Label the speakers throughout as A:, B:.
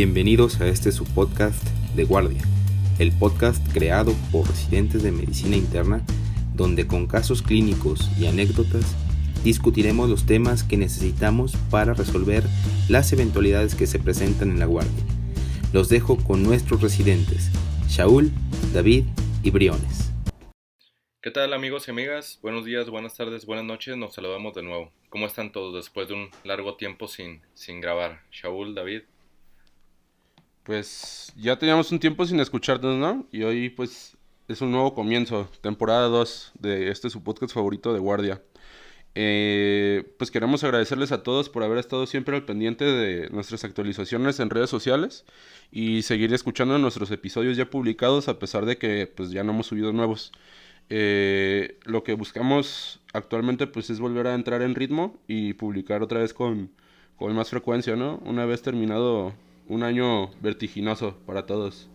A: Bienvenidos a este su podcast de Guardia, el podcast creado por residentes de medicina interna, donde con casos clínicos y anécdotas discutiremos los temas que necesitamos para resolver las eventualidades que se presentan en la Guardia. Los dejo con nuestros residentes, Shaul, David y Briones.
B: ¿Qué tal amigos y amigas? Buenos días, buenas tardes, buenas noches, nos saludamos de nuevo. ¿Cómo están todos después de un largo tiempo sin, sin grabar? Shaul, David.
C: Pues ya teníamos un tiempo sin escucharnos, ¿no? Y hoy pues es un nuevo comienzo, temporada 2 de este su podcast favorito de Guardia. Eh, pues queremos agradecerles a todos por haber estado siempre al pendiente de nuestras actualizaciones en redes sociales y seguir escuchando nuestros episodios ya publicados a pesar de que pues ya no hemos subido nuevos. Eh, lo que buscamos actualmente pues es volver a entrar en ritmo y publicar otra vez con, con más frecuencia, ¿no? Una vez terminado un año vertiginoso para todos.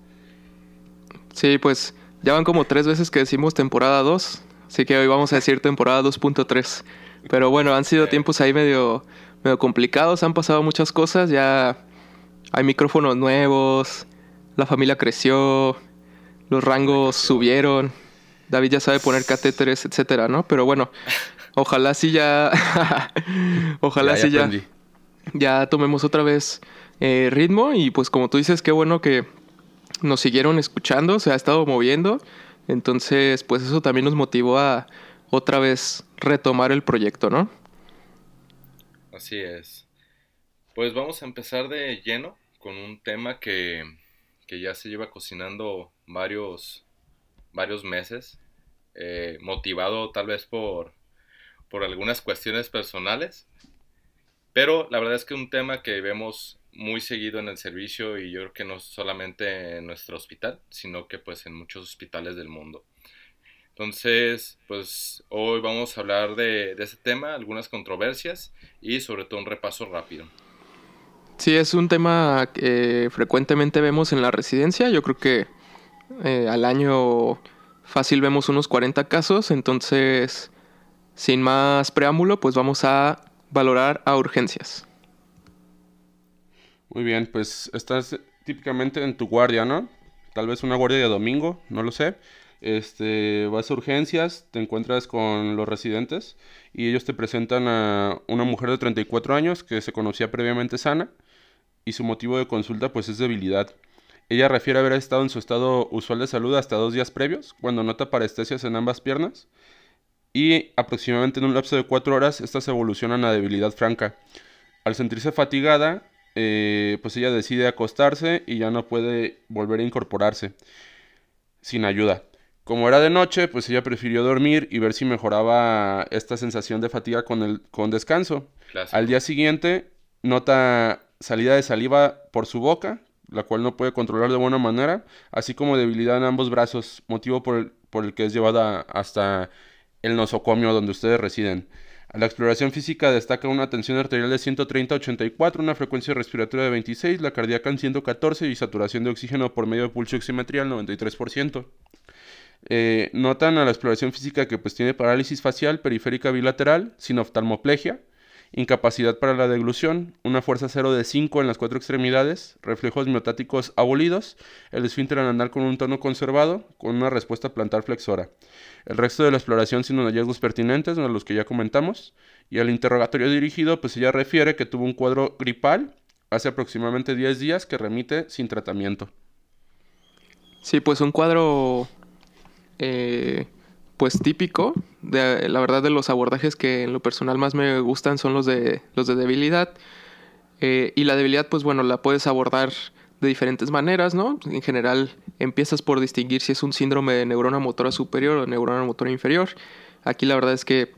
D: Sí, pues ya van como tres veces que decimos temporada 2, así que hoy vamos a decir temporada 2.3. Pero bueno, han sido tiempos ahí medio, medio complicados, han pasado muchas cosas, ya hay micrófonos nuevos, la familia creció, los rangos subieron, David ya sabe poner catéteres, etcétera, ¿no? Pero bueno, ojalá sí ya, ojalá sí ya, ya tomemos otra vez eh, ritmo y pues como tú dices, qué bueno que nos siguieron escuchando, se ha estado moviendo, entonces pues eso también nos motivó a otra vez retomar el proyecto, ¿no?
B: Así es. Pues vamos a empezar de lleno con un tema que, que ya se lleva cocinando varios, varios meses, eh, motivado tal vez por, por algunas cuestiones personales, pero la verdad es que un tema que vemos muy seguido en el servicio y yo creo que no solamente en nuestro hospital, sino que pues en muchos hospitales del mundo. Entonces, pues hoy vamos a hablar de, de tema, algunas controversias y sobre todo un repaso rápido.
D: Sí, es un tema que frecuentemente vemos en la residencia. Yo creo que eh, al año fácil vemos unos 40 casos. Entonces, sin más preámbulo, pues vamos a valorar a urgencias.
C: Muy bien, pues estás típicamente en tu guardia, ¿no? Tal vez una guardia de domingo, no lo sé. Este, vas a urgencias, te encuentras con los residentes y ellos te presentan a una mujer de 34 años que se conocía previamente sana y su motivo de consulta pues es debilidad. Ella refiere haber estado en su estado usual de salud hasta dos días previos, cuando nota parestesias en ambas piernas, y aproximadamente en un lapso de cuatro horas estas evolucionan a debilidad franca. Al sentirse fatigada, eh, pues ella decide acostarse y ya no puede volver a incorporarse sin ayuda. Como era de noche, pues ella prefirió dormir y ver si mejoraba esta sensación de fatiga con, el, con descanso. Al día siguiente nota salida de saliva por su boca, la cual no puede controlar de buena manera, así como debilidad en ambos brazos, motivo por el, por el que es llevada hasta el nosocomio donde ustedes residen. A la exploración física destaca una tensión arterial de 130 a 84, una frecuencia respiratoria de 26, la cardíaca en 114 y saturación de oxígeno por medio de pulso oximetría al 93%. Eh, notan a la exploración física que pues tiene parálisis facial periférica bilateral, sin oftalmoplegia, incapacidad para la deglución, una fuerza cero de 5 en las cuatro extremidades, reflejos miotáticos abolidos, el esfínter andar con un tono conservado, con una respuesta plantar flexora. El resto de la exploración sin hallazgos pertinentes, de los que ya comentamos, y al interrogatorio dirigido, pues ella refiere que tuvo un cuadro gripal hace aproximadamente 10 días que remite sin tratamiento.
D: Sí, pues un cuadro eh, pues típico. De, la verdad de los abordajes que en lo personal más me gustan son los de, los de debilidad. Eh, y la debilidad, pues bueno, la puedes abordar de diferentes maneras, ¿no? En general empiezas por distinguir si es un síndrome de neurona motora superior o neurona motora inferior. Aquí la verdad es que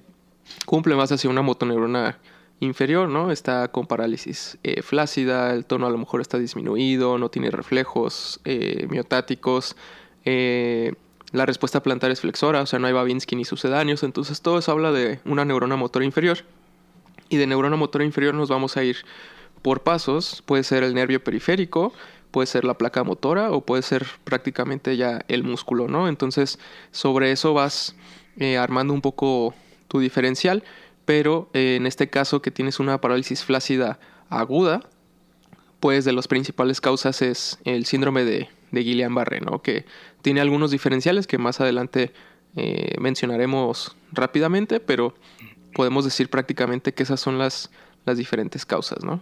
D: cumple más hacia una motoneurona inferior, ¿no? Está con parálisis eh, flácida, el tono a lo mejor está disminuido, no tiene reflejos eh, miotáticos, la respuesta plantar es flexora, o sea, no hay Babinski ni sucedáneos, entonces todo eso habla de una neurona motora inferior. Y de neurona motora inferior nos vamos a ir por pasos, puede ser el nervio periférico, puede ser la placa motora o puede ser prácticamente ya el músculo, ¿no? Entonces, sobre eso vas eh, armando un poco tu diferencial, pero eh, en este caso que tienes una parálisis flácida aguda, pues de las principales causas es el síndrome de, de Guillain-Barré, ¿no? Que tiene algunos diferenciales que más adelante eh, mencionaremos rápidamente, pero podemos decir prácticamente que esas son las, las diferentes causas, ¿no?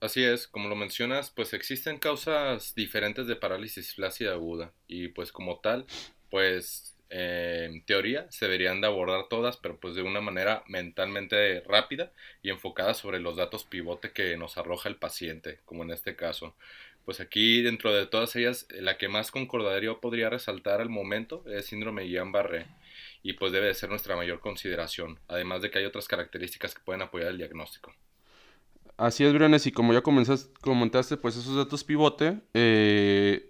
B: Así es, como lo mencionas, pues existen causas diferentes de parálisis flácida aguda y pues como tal, pues eh, en teoría se deberían de abordar todas, pero pues de una manera mentalmente rápida y enfocada sobre los datos pivote que nos arroja el paciente, como en este caso. Pues aquí dentro de todas ellas, la que más concordaría podría resaltar al momento es síndrome Guillain-Barré y pues debe de ser nuestra mayor consideración, además de que hay otras características que pueden apoyar el diagnóstico.
C: Así es, Briones, y como ya comentaste, pues esos datos pivote eh,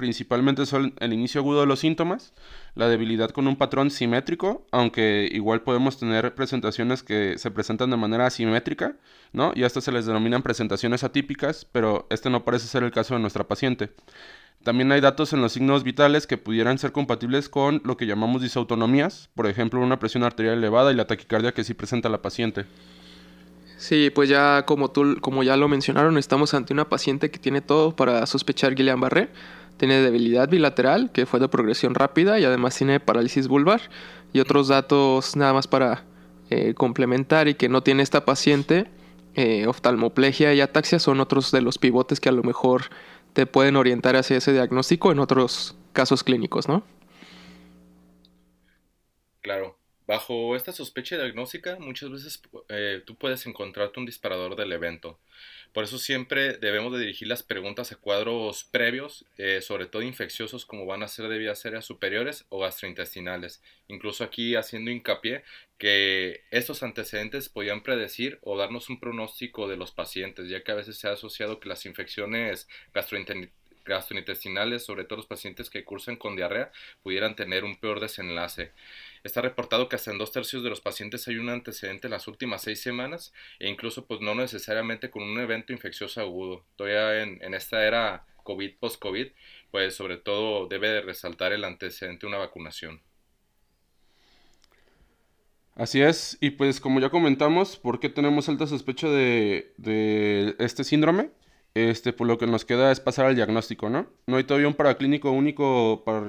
C: principalmente son el inicio agudo de los síntomas, la debilidad con un patrón simétrico, aunque igual podemos tener presentaciones que se presentan de manera asimétrica, ¿no? Y a estas se les denominan presentaciones atípicas, pero este no parece ser el caso de nuestra paciente. También hay datos en los signos vitales que pudieran ser compatibles con lo que llamamos disautonomías, por ejemplo, una presión arterial elevada y la taquicardia que sí presenta la paciente.
D: Sí, pues ya como tú, como ya lo mencionaron, estamos ante una paciente que tiene todo para sospechar Guillain-Barré. Tiene debilidad bilateral, que fue de progresión rápida, y además tiene parálisis vulvar. Y otros datos nada más para eh, complementar y que no tiene esta paciente, eh, oftalmoplegia y ataxia son otros de los pivotes que a lo mejor te pueden orientar hacia ese diagnóstico en otros casos clínicos, ¿no?
B: Claro. Bajo esta sospecha diagnóstica, muchas veces eh, tú puedes encontrarte un disparador del evento. Por eso siempre debemos de dirigir las preguntas a cuadros previos, eh, sobre todo infecciosos como van a ser de vías aéreas superiores o gastrointestinales. Incluso aquí haciendo hincapié que estos antecedentes podían predecir o darnos un pronóstico de los pacientes, ya que a veces se ha asociado que las infecciones gastrointestinales, sobre todo los pacientes que cursan con diarrea, pudieran tener un peor desenlace. Está reportado que hasta en dos tercios de los pacientes hay un antecedente en las últimas seis semanas e incluso pues no necesariamente con un evento infeccioso agudo. Todavía en, en esta era COVID, post-COVID, pues sobre todo debe de resaltar el antecedente de una vacunación.
C: Así es, y pues como ya comentamos, ¿por qué tenemos alta sospecha de, de este síndrome? Este, pues lo que nos queda es pasar al diagnóstico, ¿no? No hay todavía un paraclínico único para,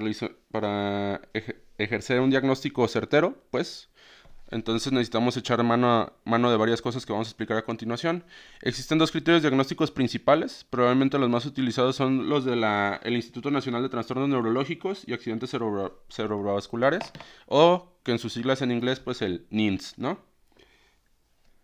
C: para ejercer un diagnóstico certero, pues. Entonces necesitamos echar mano, a, mano de varias cosas que vamos a explicar a continuación. Existen dos criterios diagnósticos principales. Probablemente los más utilizados son los del Instituto Nacional de Trastornos Neurológicos y Accidentes Cerebrovasculares, o que en sus siglas en inglés, pues el NINS, ¿no?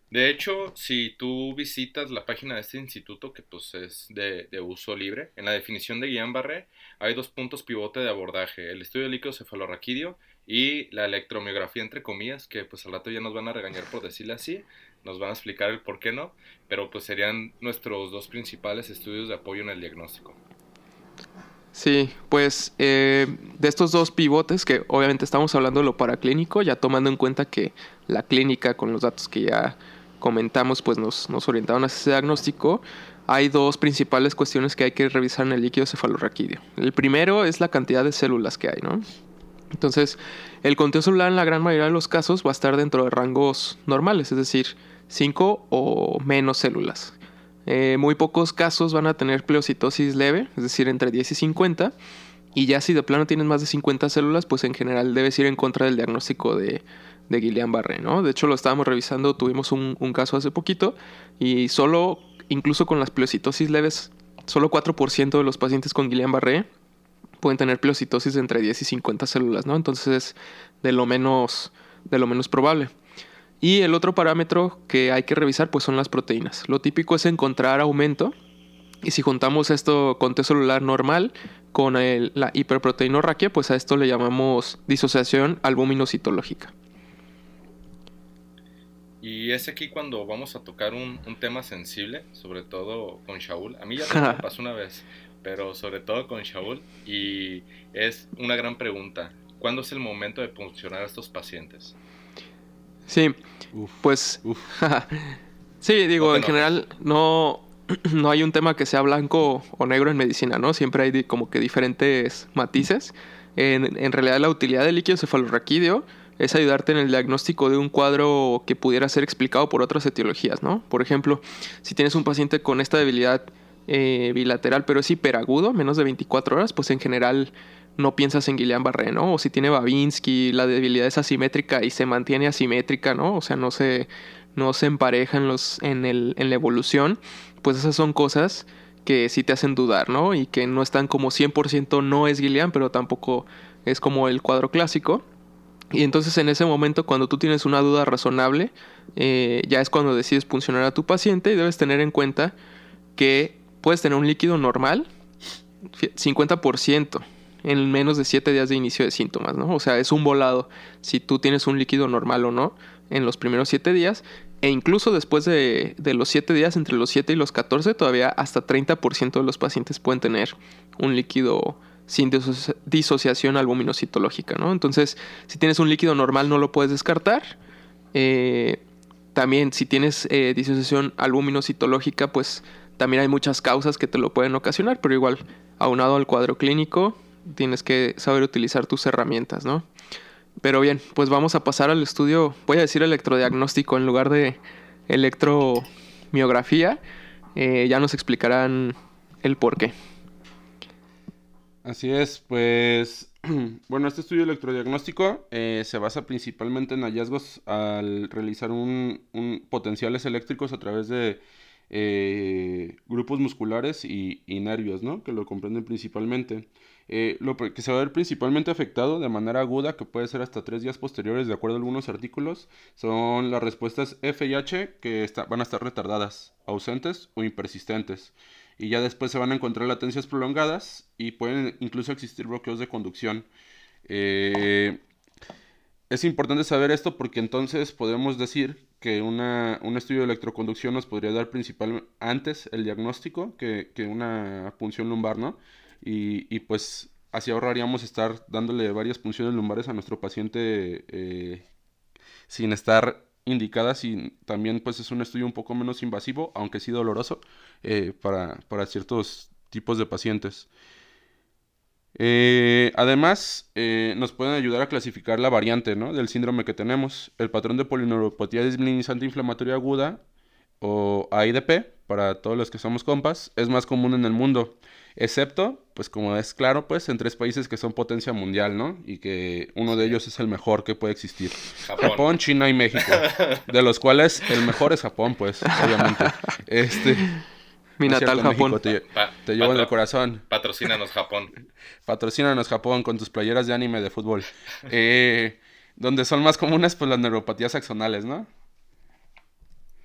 B: De hecho, si tú visitas la página de este instituto, que pues es de, uso libre, en la definición de Guillain-Barré hay dos puntos pivote de abordaje, el estudio de líquido cefalorraquídeo y la electromiografía entre comillas, que pues al rato ya nos van a regañar por decirle así, nos van a explicar el por qué no, pero pues serían nuestros dos principales estudios de apoyo en el diagnóstico.
D: Sí, pues eh, de estos dos pivotes, que obviamente estamos hablando de lo paraclínico, ya tomando en cuenta que la clínica con los datos que ya comentamos, pues nos, nos orientaron a ese diagnóstico, hay dos principales cuestiones que hay que revisar en el líquido cefalorraquídeo. El primero es la cantidad de células que hay, ¿no? Entonces, el conteo celular en la gran mayoría de los casos va a estar dentro de rangos normales, es decir, 5 o menos células. Eh, muy pocos casos van a tener pleocitosis leve, es decir, entre 10 y 50. Y ya si de plano tienes más de 50 células, pues en general debes ir en contra del diagnóstico de, Guillain-Barré, ¿no? De hecho, lo estábamos revisando, tuvimos un, caso hace poquito y solo, incluso con las pleocitosis leves, solo 4% de los pacientes con Guillain-Barré pueden tener pleocitosis de entre 10 y 50 células, ¿no? Entonces, de lo menos, de lo menos probable. Y el otro parámetro que hay que revisar, pues son las proteínas. Lo típico es encontrar aumento y si juntamos esto con T celular normal con la hiperproteinorraquia, pues a esto le llamamos disociación albuminocitológica.
B: Y es aquí cuando vamos a tocar un, tema sensible, sobre todo con Shaul. A mí ya me pasó una vez, pero sobre todo con Shaul. Y es una gran pregunta. ¿Cuándo es el momento de funcionar a estos pacientes?
D: Sí, pues... sí, digo, en general no, no hay un tema que sea blanco o negro en medicina, ¿no? Siempre hay como que diferentes matices. En, en realidad la utilidad del líquido cefalorraquídeo es ayudarte en el diagnóstico de un cuadro que pudiera ser explicado por otras etiologías, ¿no? Por ejemplo, si tienes un paciente con esta debilidad eh, bilateral, pero es hiperagudo, menos de 24 horas, pues en general no piensas en Guillain-Barré, ¿no? O si tiene Babinski, la debilidad es asimétrica y se mantiene asimétrica, ¿no? O sea, no se, no se empareja los, en, el, en la evolución, pues esas son cosas que sí te hacen dudar, ¿no? Y que no están como 100% no es Guillain, pero tampoco es como el cuadro clásico. Y entonces en ese momento cuando tú tienes una duda razonable, eh, ya es cuando decides puncionar a tu paciente y debes tener en cuenta que puedes tener un líquido normal, 50% en menos de 7 días de inicio de síntomas, ¿no? O sea, es un volado si tú tienes un líquido normal o no en los primeros 7 días. E incluso después de, los 7 días, entre los 7 y los 14, todavía hasta 30% de los pacientes pueden tener un líquido sin disociación albuminocitológica, ¿no? Entonces, si tienes un líquido normal no lo puedes descartar. Eh, también si tienes eh, disociación albuminocitológica, pues también hay muchas causas que te lo pueden ocasionar, pero igual, aunado al cuadro clínico, tienes que saber utilizar tus herramientas, ¿no? Pero bien, pues vamos a pasar al estudio, voy a decir electrodiagnóstico en lugar de electromiografía. Eh, ya nos explicarán el por qué.
C: Así es, pues bueno, este estudio electrodiagnóstico eh, se basa principalmente en hallazgos al realizar un, potenciales eléctricos a través de eh, grupos musculares y, nervios, ¿no? Que lo comprenden principalmente. Eh, lo que se va a ver principalmente afectado de manera aguda, que puede ser hasta tres días posteriores, de acuerdo a algunos artículos, son las respuestas F y H que van a estar retardadas, ausentes o impersistentes y ya después se van a encontrar latencias prolongadas y pueden incluso existir bloqueos de conducción. Eh, es importante saber esto porque entonces podemos decir que una, un estudio de electroconducción nos podría dar principalmente antes el diagnóstico que, una punción lumbar, ¿no? Y, pues así ahorraríamos estar dándole varias punciones lumbares a nuestro paciente eh, sin estar indicadas y también pues es un estudio un poco menos invasivo, aunque sí doloroso, eh, para, ciertos tipos de pacientes. Eh, además, nos pueden ayudar a clasificar la variante del síndrome que tenemos. El patrón de polineuropatía desminimizante inflamatoria aguda, o AIDP, para todos los que somos compas, es más común en el mundo excepto, pues como es claro, pues en tres países que son potencia mundial, ¿no? Y que uno de ellos es el mejor que puede existir. Japón, China y México, de los cuales el mejor es Japón, pues, obviamente. Este
D: mi natal Japón.
C: te, llevo en el corazón.
B: Patrocínanos Japón.
C: Patrocínanos Japón con tus playeras de anime de fútbol. Eh, donde son más comunes pues las neuropatías axonales, ¿no?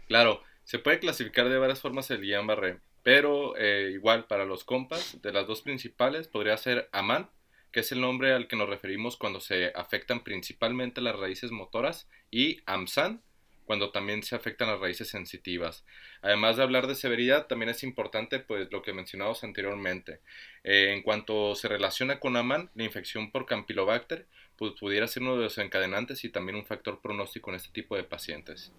B: Claro, se puede clasificar de varias formas el Guillain-Barré. Pero eh, igual para los compas, de las dos principales podría ser Aman, que es el nombre al que nos referimos cuando se afectan principalmente las raíces motoras, y AMSAN, cuando también se afectan las raíces sensitivas. Además de hablar de severidad, también es importante pues lo que mencionamos anteriormente. Eh, en cuanto se relaciona con AMAN, la infección por Campylobacter pues, pudiera ser uno de los encadenantes y también un factor pronóstico en este tipo de pacientes.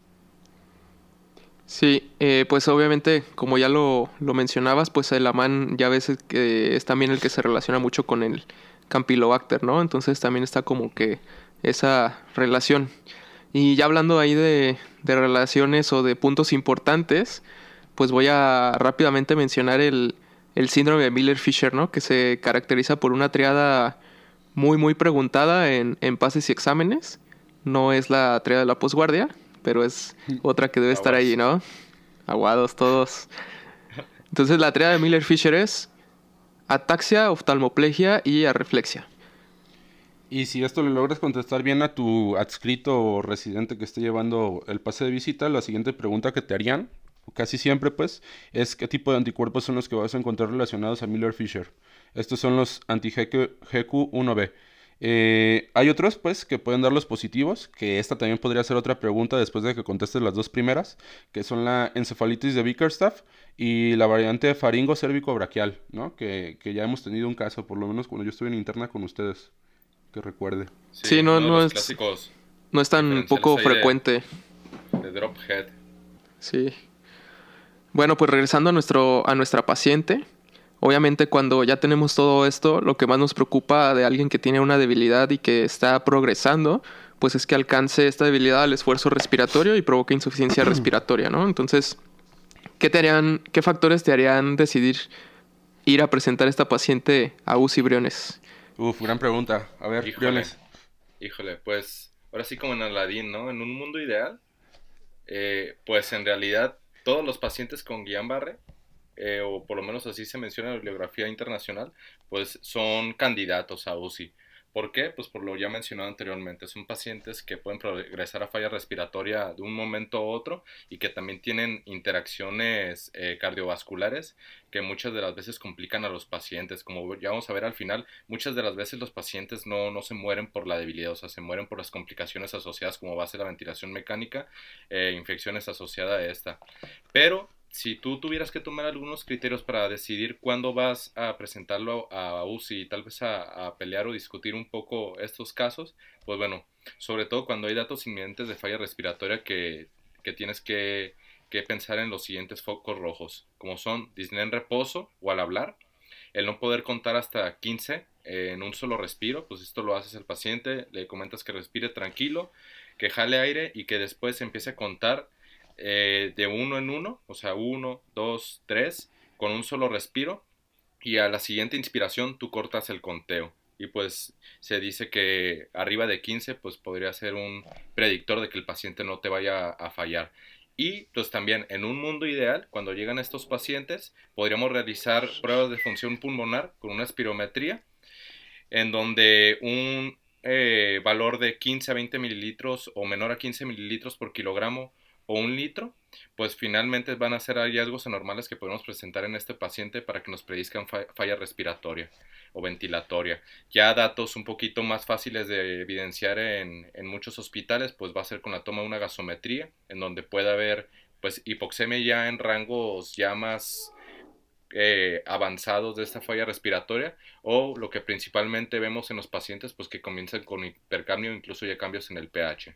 D: Sí, eh, pues obviamente, como ya lo, lo, mencionabas, pues el amán ya ves que es también el que se relaciona mucho con el Campylobacter, ¿no? Entonces también está como que esa relación. Y ya hablando ahí de, de relaciones o de puntos importantes, pues voy a rápidamente mencionar el, el síndrome de Miller-Fisher, ¿no? Que se caracteriza por una triada muy, muy preguntada en, en pases y exámenes. No es la triada de la posguardia, pero es otra que debe estar ahí, ¿no? Aguados todos. Entonces la tríada de Miller-Fisher es ataxia, oftalmoplegia y arreflexia.
C: Y si esto le logras contestar bien a tu adscrito o residente que esté llevando el pase de visita, la siguiente pregunta que te harían, casi siempre pues, es qué tipo de anticuerpos son los que vas a encontrar relacionados a Miller-Fisher. Estos son los anti-GQ1B. Eh, hay otros, pues, que pueden dar los positivos, que esta también podría ser otra pregunta después de que contestes las dos primeras, que son la encefalitis de Bickerstaff y la variante faringo cérvico braquial, ¿no? Que, ya hemos tenido un caso, por lo menos cuando yo estuve en interna con ustedes, que recuerde.
D: Sí, no, no es, no es tan poco frecuente.
B: De, drop head.
D: Sí. Bueno, pues regresando a, nuestro, a nuestra paciente, Obviamente cuando ya tenemos todo esto, lo que más nos preocupa de alguien que tiene una debilidad y que está progresando, pues es que alcance esta debilidad al esfuerzo respiratorio y provoque insuficiencia respiratoria, ¿no? Entonces, ¿qué te harían, qué factores te harían decidir ir a presentar a esta paciente a UCI Briones?
C: Uf, gran pregunta. A ver,
B: Híjole.
C: Briones.
B: Híjole, pues ahora sí como en Aladdin, ¿no? En un mundo ideal, eh, pues en realidad todos los pacientes con Guillain-Barré, eh, o por lo menos así se menciona en la bibliografía internacional, pues son candidatos a UCI. ¿Por qué? Pues por lo ya mencionado anteriormente, son pacientes que pueden progresar a falla respiratoria de un momento a otro y que también tienen interacciones eh, cardiovasculares que muchas de las veces complican a los pacientes. Como ya vamos a ver al final, muchas de las veces los pacientes no, no se mueren por la debilidad, o sea, se mueren por las complicaciones asociadas como va a ser la ventilación mecánica, eh, infecciones asociadas a esta. Pero si tú tuvieras que tomar algunos criterios para decidir cuándo vas a presentarlo a UCI y tal vez a, pelear o discutir un poco estos casos, pues bueno, sobre todo cuando hay datos inminentes de falla respiratoria que, que tienes que, que, pensar en los siguientes focos rojos, como son disney en reposo o al hablar, el no poder contar hasta 15 eh, en un solo respiro, pues esto lo haces al paciente, le comentas que respire tranquilo, que jale aire y que después empiece a contar eh, de uno en uno, o sea, uno, dos, tres, con un solo respiro, y a la siguiente inspiración tú cortas el conteo. Y pues se dice que arriba de 15 pues podría ser un predictor de que el paciente no te vaya a fallar. Y pues también en un mundo ideal, cuando llegan estos pacientes, podríamos realizar pruebas de función pulmonar con una espirometría, en donde un eh, valor de 15 a 20 mililitros o menor a 15 mililitros por kilogramo o un litro, pues finalmente van a ser hallazgos anormales que podemos presentar en este paciente para que nos predizcan falla respiratoria o ventilatoria. Ya datos un poquito más fáciles de evidenciar en, muchos hospitales, pues va a ser con la toma de una gasometría, en donde puede haber pues hipoxemia ya en rangos ya más eh, avanzados de esta falla respiratoria o lo que principalmente vemos en los pacientes pues que comienzan con hipercambio incluso ya cambios en el pH.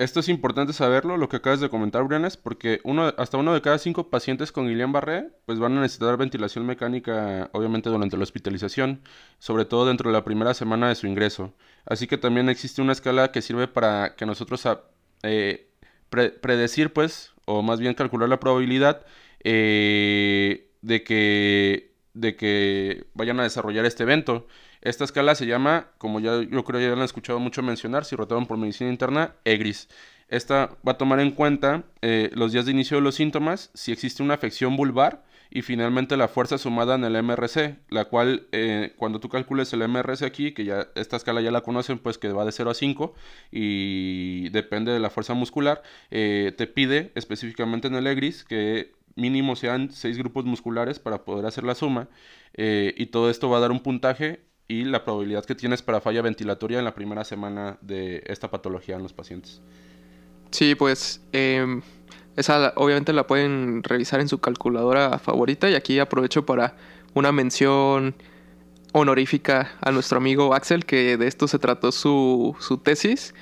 C: Esto es importante saberlo, lo que acabas de comentar, Brianes, porque uno, hasta uno de cada cinco pacientes con Guillain-Barré pues van a necesitar ventilación mecánica, obviamente durante la hospitalización, sobre todo dentro de la primera semana de su ingreso. Así que también existe una escala que sirve para que nosotros eh, pre predecir, pues, o más bien calcular la probabilidad eh, de que de que vayan a desarrollar este evento. Esta escala se llama, como ya yo creo ya la han escuchado mucho mencionar, si rotaron por medicina interna, EGRIS. Esta va a tomar en cuenta eh, los días de inicio de los síntomas, si existe una afección vulvar y finalmente la fuerza sumada en el MRC, la cual eh, cuando tú calcules el MRC aquí, que ya esta escala ya la conocen, pues que va de 0 a 5 y depende de la fuerza muscular, eh, te pide específicamente en el EGRIS que mínimo sean 6 grupos musculares para poder hacer la suma y todo esto va a dar un puntaje y la probabilidad que tienes para falla ventilatoria en la primera semana de esta patología en los pacientes.
D: Sí, pues eh, esa obviamente la pueden revisar en su calculadora favorita y aquí aprovecho para una mención honorífica a nuestro amigo Axel, que de esto se trató su, su tesis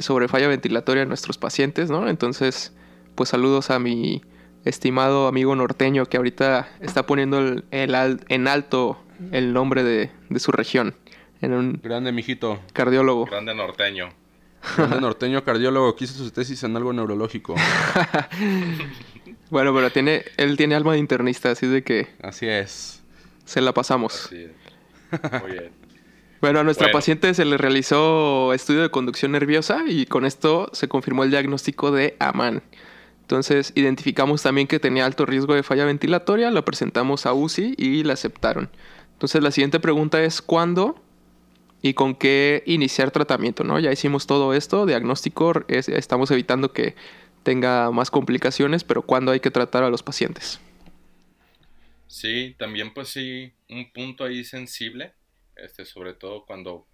D: sobre falla ventilatoria en nuestros pacientes, ¿no? Entonces, pues saludos a mi estimado amigo norteño que ahorita está poniendo el, el, en alto el nombre de, de, su región. En un
C: Grande, mijito.
D: Cardiólogo.
B: Grande norteño.
C: Grande norteño cardiólogo que hizo su tesis en algo neurológico.
D: bueno, pero tiene, él tiene alma de internista, así de que...
C: Así es.
D: Se la pasamos.
B: Así es. Muy bien.
D: Bueno, a nuestra
B: Bueno.
D: paciente se le realizó estudio de conducción nerviosa y con esto se confirmó el diagnóstico de AMAN. Entonces identificamos también que tenía alto riesgo de falla ventilatoria, la presentamos a UCI y la aceptaron. Entonces la siguiente pregunta es ¿cuándo y con qué iniciar tratamiento? ¿no? Ya hicimos todo esto, diagnóstico, es- estamos evitando que tenga más complicaciones, pero ¿cuándo hay que tratar a los pacientes?
B: Sí, también pues sí, un punto ahí sensible, este, sobre todo cuando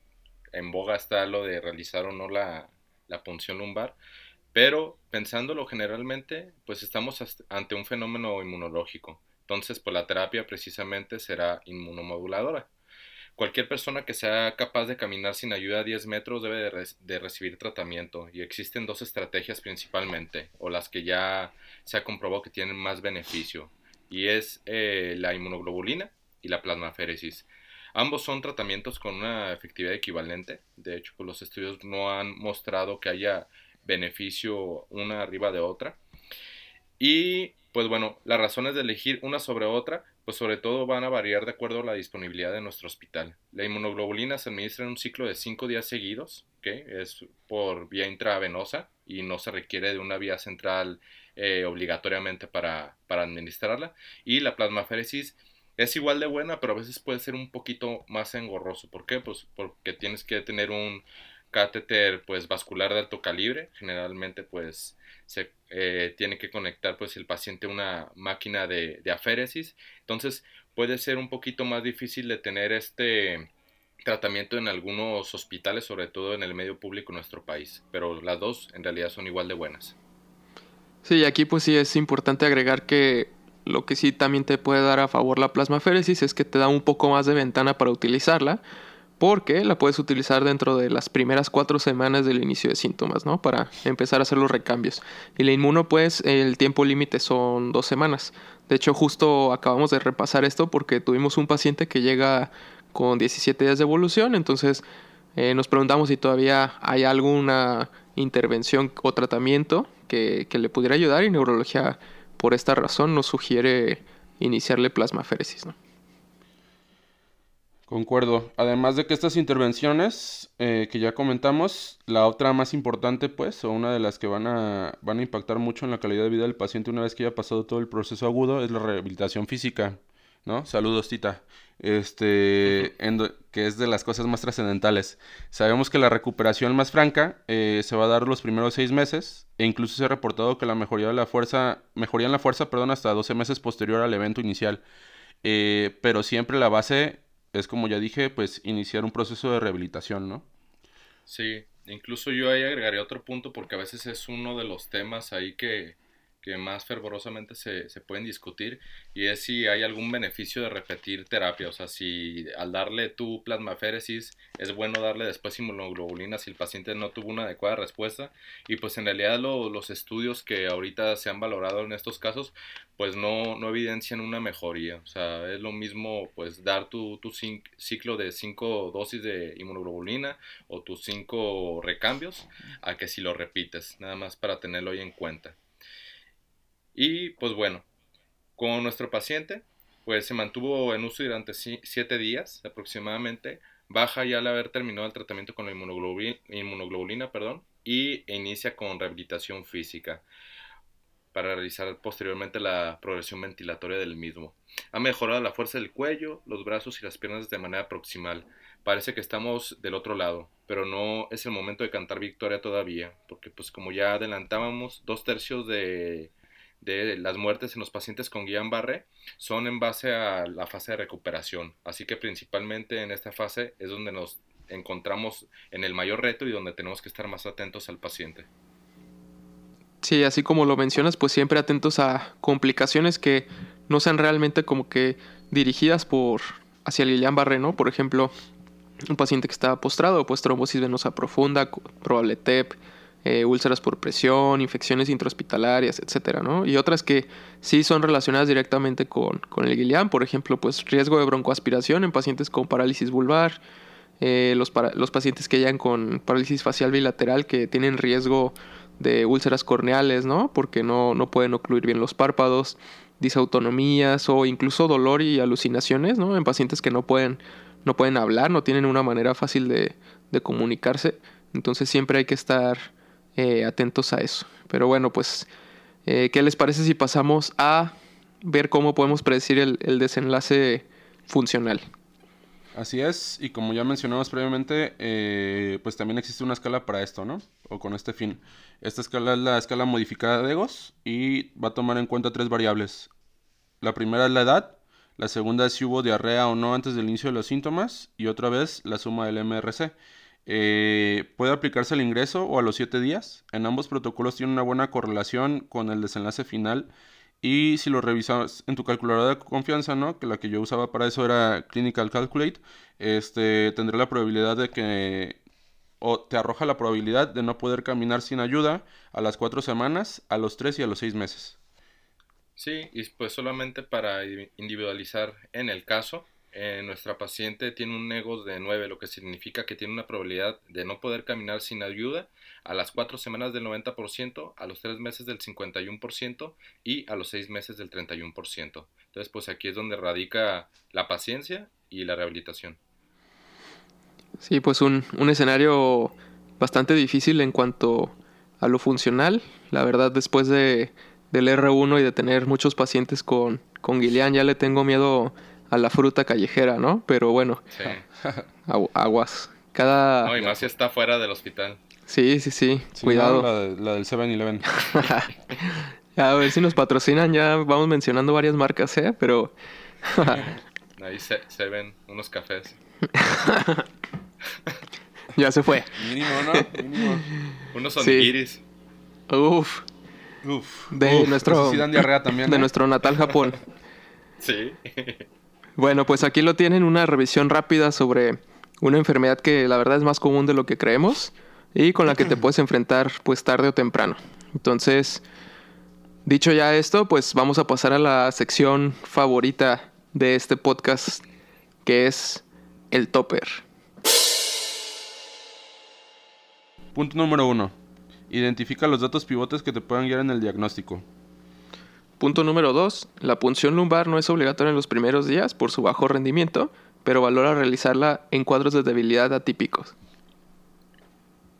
B: en boga está lo de realizar o no la, la punción lumbar, pero pensándolo generalmente, pues estamos ante un fenómeno inmunológico, entonces pues la terapia precisamente será inmunomoduladora. Cualquier persona que sea capaz de caminar sin ayuda a 10 metros debe de, re- de recibir tratamiento y existen dos estrategias principalmente, o las que ya se ha comprobado que tienen más beneficio y es eh, la inmunoglobulina y la plasmaféresis. Ambos son tratamientos con una efectividad equivalente. De hecho, pues, los estudios no han mostrado que haya beneficio una arriba de otra. Y pues bueno, las razones de elegir una sobre otra, pues sobre todo van a variar de acuerdo a la disponibilidad de nuestro hospital. La inmunoglobulina se administra en un ciclo de 5 días seguidos, que es por vía intravenosa y no se requiere de una vía central eh, obligatoriamente para, para administrarla. Y la plasmaféresis es igual de buena, pero a veces puede ser un poquito más engorroso. ¿Por qué? Pues porque tienes que tener un catéter pues vascular de alto calibre, generalmente pues se eh, tiene que conectar pues el paciente a una máquina de, aféresis, entonces puede ser un poquito más difícil de tener este tratamiento en algunos hospitales, sobre todo en el medio público en nuestro país, pero las dos en realidad son igual de buenas.
D: Sí, aquí pues sí es importante agregar que lo que sí también te puede dar a favor la plasmaféresis es que te da un poco más de ventana para utilizarla, porque la puedes utilizar dentro de las primeras cuatro semanas del inicio de síntomas, ¿no? Para empezar a hacer los recambios. Y la inmuno, pues, el tiempo límite son dos semanas. De hecho, justo acabamos de repasar esto porque tuvimos un paciente que llega con 17 días de evolución, entonces eh, nos preguntamos si todavía hay alguna intervención o tratamiento que, le pudiera ayudar y neurología por esta razón nos sugiere iniciarle plasmaféresis, ¿no?
C: Concuerdo. Además de que estas intervenciones eh, que ya comentamos, la otra más importante, pues, o una de las que van a, van a impactar mucho en la calidad de vida del paciente una vez que haya pasado todo el proceso agudo, es la rehabilitación física, ¿no? Saludos, Tita. Este, que es de las cosas más trascendentales. Sabemos que la recuperación más franca eh, se va a dar los primeros seis meses, e incluso se ha reportado que la mejoría de la fuerza, mejoría en la fuerza, perdón, hasta 12 meses posterior al evento inicial. Eh, pero siempre la base es como ya dije, pues iniciar un proceso de rehabilitación, ¿no?
B: Sí, incluso yo ahí agregaría otro punto porque a veces es uno de los temas ahí que, que más fervorosamente se, se, pueden discutir y es si hay algún beneficio de repetir terapia, o sea, si al darle tu plasmaféresis es bueno darle después inmunoglobulina si el paciente no tuvo una adecuada respuesta y pues en realidad los estudios que ahorita se han valorado en estos casos pues no, no evidencian una mejoría, o sea, es lo mismo pues dar tu, tu ciclo de 5 dosis de inmunoglobulina o tus 5 recambios a que si lo repites, nada más para tenerlo ahí en cuenta. Y pues bueno, con nuestro paciente, pues se mantuvo en uso durante 7 días aproximadamente, baja ya al haber terminado el tratamiento con la inmunoglobulina, inmunoglobulina perdón, y inicia con rehabilitación física para realizar posteriormente la progresión ventilatoria del mismo. Ha mejorado la fuerza del cuello, los brazos y las piernas de manera proximal. Parece que estamos del otro lado, pero no es el momento de cantar victoria todavía, porque pues como ya adelantábamos, dos tercios de de las muertes en los pacientes con Guillain-Barré son en base a la fase de recuperación. Así que principalmente en esta fase es donde nos encontramos en el mayor reto y donde tenemos que estar más atentos al paciente.
D: Sí, así como lo mencionas, pues siempre atentos a complicaciones que no sean realmente como que dirigidas por hacia el Guillain-Barré, ¿no? Por ejemplo, un paciente que está postrado, pues trombosis venosa profunda, probable TEP, eh, úlceras por presión, infecciones intrahospitalarias, etcétera, ¿no? Y otras que sí son relacionadas directamente con, con el Guillain, por ejemplo, pues riesgo de broncoaspiración en pacientes con parálisis vulvar, eh, los, los pacientes que hayan con parálisis facial bilateral que tienen riesgo de úlceras corneales, ¿no? Porque no, no pueden ocluir bien los párpados, disautonomías o incluso dolor y alucinaciones, ¿no? En pacientes que no pueden, no pueden hablar, no tienen una manera fácil de, de comunicarse. Entonces siempre hay que estar eh, atentos a eso. Pero bueno, pues, eh, ¿qué les parece si pasamos a ver cómo podemos predecir el, desenlace funcional?
C: Así es, y como ya mencionamos previamente, eh, pues también existe una escala para esto, ¿no? O con este fin. Esta escala es la escala modificada de EGOS y va a tomar en cuenta tres variables. La primera es la edad, la segunda es si hubo diarrea o no antes del inicio de los síntomas y otra vez la suma del MRC. Eh, puede aplicarse al ingreso o a los 7 días. En ambos protocolos tiene una buena correlación con el desenlace final. Y si lo revisas en tu calculadora de confianza, ¿no? Que la que yo usaba para eso era Clinical Calculate, este, tendré la probabilidad de que o te arroja la probabilidad de no poder caminar sin ayuda a las 4 semanas, a los 3 y a los 6 meses.
B: Sí, y pues solamente para individualizar en el caso, eh, nuestra paciente tiene un negos de 9, lo que significa que tiene una probabilidad de no poder caminar sin ayuda a las 4 semanas del 90%, a los 3 meses del 51% y a los 6 meses del 31%. Entonces, pues aquí es donde radica la paciencia y la rehabilitación.
D: Sí, pues un, un escenario bastante difícil en cuanto a lo funcional. La verdad, después de, del R1 y de tener muchos pacientes con, con Guillain, ya le tengo miedo a la fruta callejera, ¿no? Pero bueno,
B: Sí.
D: aguas. Cada...
B: No, y más si está fuera del hospital.
D: Sí, sí, sí,
C: Sí,
D: cuidado.
C: La, de- la del 7-Eleven.
D: a ver si nos patrocinan, ya vamos mencionando varias marcas, ¿eh? Pero...
B: Ahí se, se ven unos cafés.
D: ya se fue.
C: Mínimo, ¿no? Mínimo.
B: Unos
D: Sí.
B: onigiris.
D: Uf,
C: Uf.
D: De
C: uf,
D: nuestro-
C: Sí dan diarrea también.
D: de
C: ¿eh?
D: nuestro natal Japón.
B: Sí.
D: Bueno, pues aquí lo tienen, una revisión rápida sobre una enfermedad que la verdad es más común de lo que creemos y con la que te puedes enfrentar pues tarde o temprano. Entonces, dicho ya esto, pues vamos a pasar a la sección favorita de este podcast, que es el topper.
C: Punto número uno. Identifica los datos pivotes que te puedan guiar en el diagnóstico.
D: Punto número 2. La punción lumbar no es obligatoria en los primeros días por su bajo rendimiento, pero valora realizarla en cuadros de debilidad atípicos.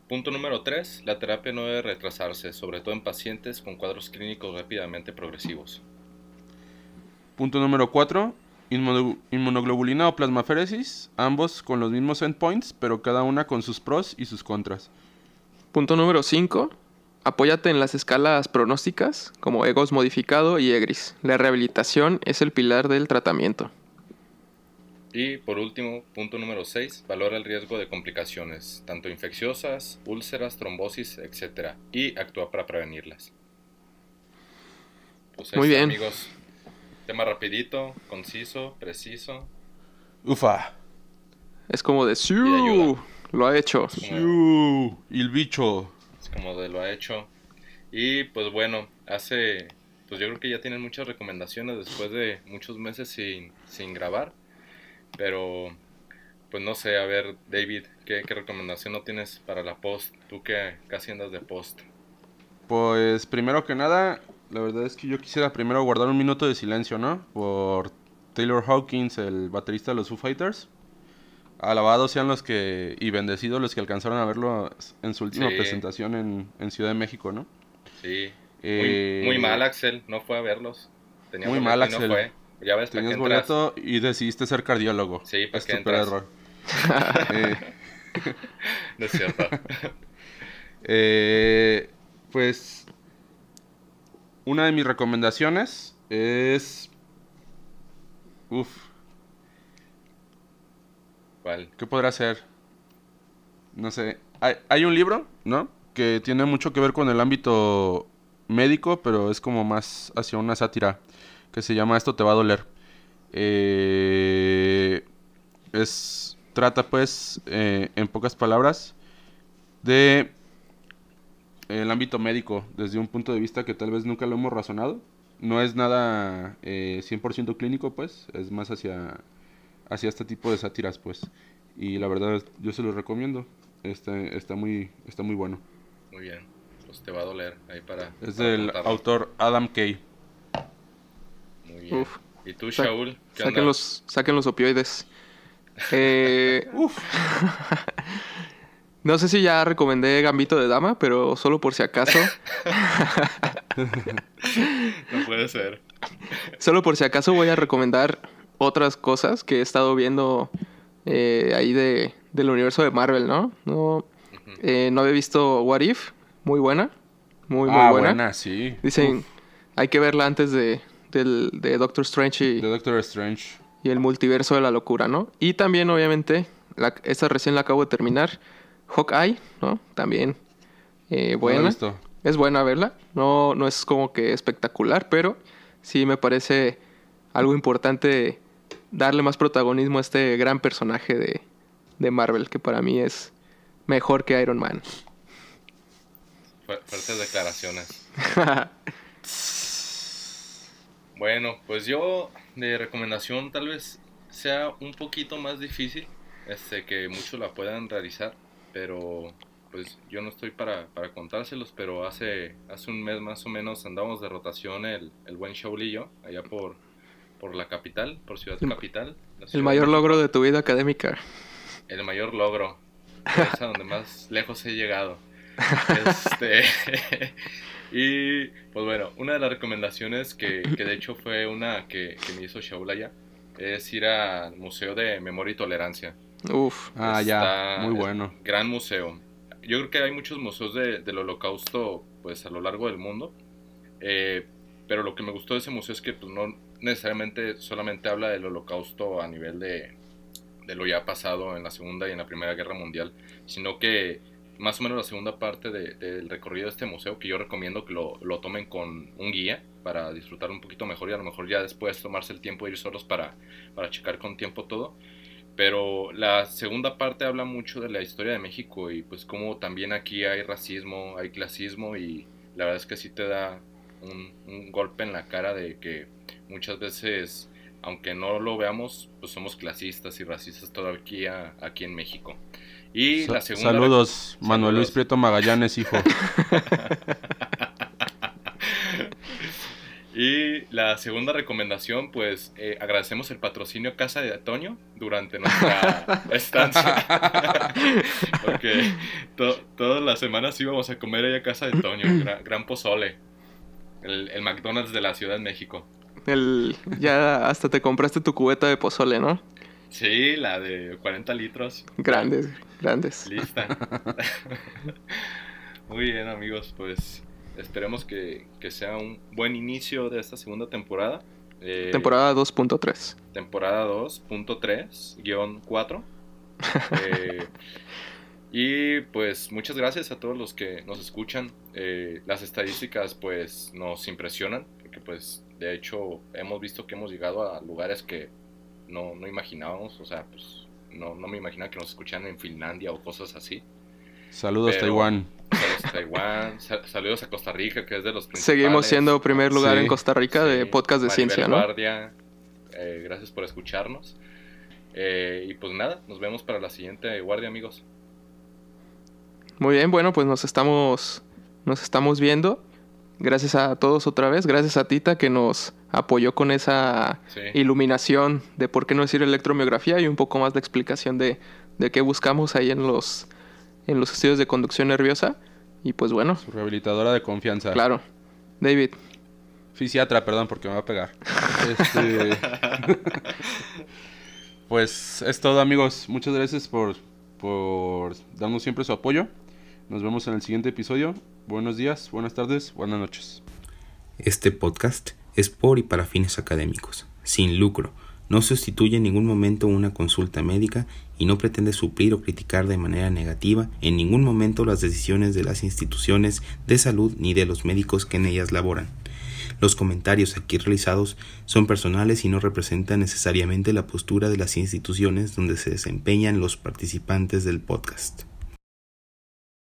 B: Punto número 3. La terapia no debe retrasarse, sobre todo en pacientes con cuadros clínicos rápidamente progresivos.
C: Punto número 4. Inmunoglobulina o plasmaféresis, ambos con los mismos endpoints, pero cada una con sus pros y sus contras.
D: Punto número 5. Apóyate en las escalas pronósticas como EGOS modificado y EGRIS. La rehabilitación es el pilar del tratamiento.
B: Y por último, punto número 6. Valora el riesgo de complicaciones, tanto infecciosas, úlceras, trombosis, etc. Y actúa para prevenirlas. Pues
D: Muy bien.
B: amigos. Tema rapidito, conciso, preciso.
C: Ufa.
D: Es como de. ¡Siu! Lo ha hecho.
C: Siu, y el bicho.
B: Como de lo ha hecho. Y pues bueno, hace, pues yo creo que ya tienen muchas recomendaciones después de muchos meses sin, sin grabar. Pero, pues no sé, a ver, David, ¿qué, qué recomendación no tienes para la post? Tú que casi andas de post.
C: Pues primero que nada, la verdad es que yo quisiera primero guardar un minuto de silencio, ¿no? Por Taylor Hawkins, el baterista de los Foo Fighters. Alabados sean los que, y bendecidos los que alcanzaron a verlo en su última
B: Sí.
C: presentación en, en Ciudad de México, ¿no?
B: Sí.
C: Eh,
B: Muy, muy mal, Axel, no fue a verlos. Tenía
C: Muy mal,
B: no
C: Axel.
B: fue. Ya ves, ¿para
C: Tenías boleto y decidiste ser cardiólogo.
B: Sí, ¿para
C: es tu
B: entras?
C: error. Eh,
B: No es cierto.
C: Eh, pues una de mis recomendaciones es... Uf, ¿qué podrá ser? No sé. Hay, hay un libro, ¿no? Que tiene mucho que ver con el ámbito médico, pero es como más hacia una sátira, que se llama Esto te va a doler. Eh, es, trata pues, eh, en pocas palabras, de el ámbito médico desde un punto de vista que tal vez nunca lo hemos razonado. No es nada eh, 100% clínico, pues, es más hacia, hacia este tipo de sátiras, pues. Y la verdad, yo se los recomiendo. Está, está, muy, está muy bueno.
B: Muy bien. Pues te va a doler ahí para.
C: Es
B: para
C: del autor Adam Kay.
B: Muy bien.
D: Uf.
B: ¿Y tú,
D: Sa-
B: Shaul? ¿Qué
D: Saquen los, saquen los opioides. Eh, no sé si ya recomendé Gambito de Dama, pero solo por si acaso.
B: No puede ser.
D: Solo por si acaso voy a recomendar otras cosas que he estado viendo eh, ahí de, del universo de Marvel, ¿no? No, eh, no había visto What If, muy buena, muy, muy
C: ah,
D: buena.
C: buena, sí.
D: Dicen,
C: Uf,
D: hay que verla antes de, del, de Doctor Strange y,
C: de Doctor Strange.
D: y el multiverso de la locura, ¿no? Y también, obviamente, la, esta recién la acabo de terminar, Hawkeye, ¿no? También eh, buena. Es buena verla. No, no es como que espectacular, pero sí me parece algo importante darle más protagonismo a este gran personaje de, de Marvel, que para mí es mejor que Iron Man.
B: Fu- Fuertes declaraciones. Bueno, pues yo de recomendación tal vez sea un poquito más difícil, este, que muchos la puedan realizar, pero pues yo no estoy para, para contárselos, pero hace, hace un mes más o menos andamos de rotación el, el buen y yo, allá por, por la capital, por Ciudad Capital.
D: el mayor logro de tu vida académica.
B: El mayor logro, es a donde más lejos he llegado. Este, y pues bueno, una de las recomendaciones que, que de hecho fue una que, que me hizo Shaul allá, es ir al Museo de Memoria y Tolerancia.
C: Uf, ah, ya, muy bueno.
B: Gran museo yo creo que hay muchos museos del holocausto pues a lo largo del mundo, eh, pero lo que me gustó de ese museo es que pues, no necesariamente solamente habla del holocausto a nivel de, de lo ya pasado en la Segunda y en la Primera Guerra Mundial, sino que más o menos la segunda parte del recorrido de este museo, que yo recomiendo que lo, lo, tomen con un guía para disfrutar un poquito mejor y a lo mejor ya después tomarse el tiempo de ir solos para, para checar con tiempo todo. Pero la segunda parte habla mucho de la historia de México y pues como también aquí hay racismo, hay clasismo y la verdad es que sí te da un, golpe en la cara de que muchas veces, aunque no lo veamos, pues somos clasistas y racistas todavía aquí en México. Y la segunda...
C: Saludos, Manuel Luis Prieto Magallanes, hijo.
B: Y la segunda recomendación, pues eh, agradecemos el patrocinio Casa de Antonio durante nuestra estancia. Porque todas las semanas íbamos a comer ahí a Casa de Antonio, gran, pozole. El, el, McDonald's de la Ciudad de México.
D: El, ya hasta te compraste tu cubeta de pozole, ¿no?
B: Sí, la de 40 litros.
D: Grandes, grandes.
B: Lista. Muy bien, amigos, pues Esperemos que, sea un buen inicio de esta segunda temporada.
D: Eh, temporada 2.3.
B: Temporada 2.3, 4. Eh, y pues muchas gracias a todos los que nos escuchan. Eh, las estadísticas pues nos impresionan, porque pues de hecho hemos visto que hemos llegado a lugares que no, imaginábamos. O sea, pues no, no me imaginaba que nos escuchan en Finlandia o cosas así.
C: Saludos Taiwán.
B: Saludos a Taiwán, saludos a Costa Rica, que es de los principales.
D: Seguimos siendo primer lugar en Costa Rica de podcast de ciencia, ¿no?
B: Guardia, eh, gracias por escucharnos. Eh, y pues nada, nos vemos para la siguiente guardia, amigos.
D: Muy bien, bueno, pues nos estamos, nos estamos viendo. Gracias a todos otra vez, gracias a Tita que nos apoyó con esa iluminación de por qué no decir electromiografía y un poco más de explicación de, de qué buscamos ahí en los en los estudios de conducción nerviosa. Y pues bueno.
C: Su rehabilitadora de confianza.
D: Claro. David.
C: Fisiatra, perdón, porque me va a pegar. Este, pues es todo, amigos. Muchas gracias por, por darnos siempre su apoyo. Nos vemos en el siguiente episodio. Buenos días, buenas tardes, buenas noches.
A: Este podcast es por y para fines académicos, sin lucro no sustituye en ningún momento una consulta médica y no pretende suplir o criticar de manera negativa en ningún momento las decisiones de las instituciones de salud ni de los médicos que en ellas laboran. Los comentarios aquí realizados son personales y no representan necesariamente la postura de las instituciones donde se desempeñan los participantes del podcast.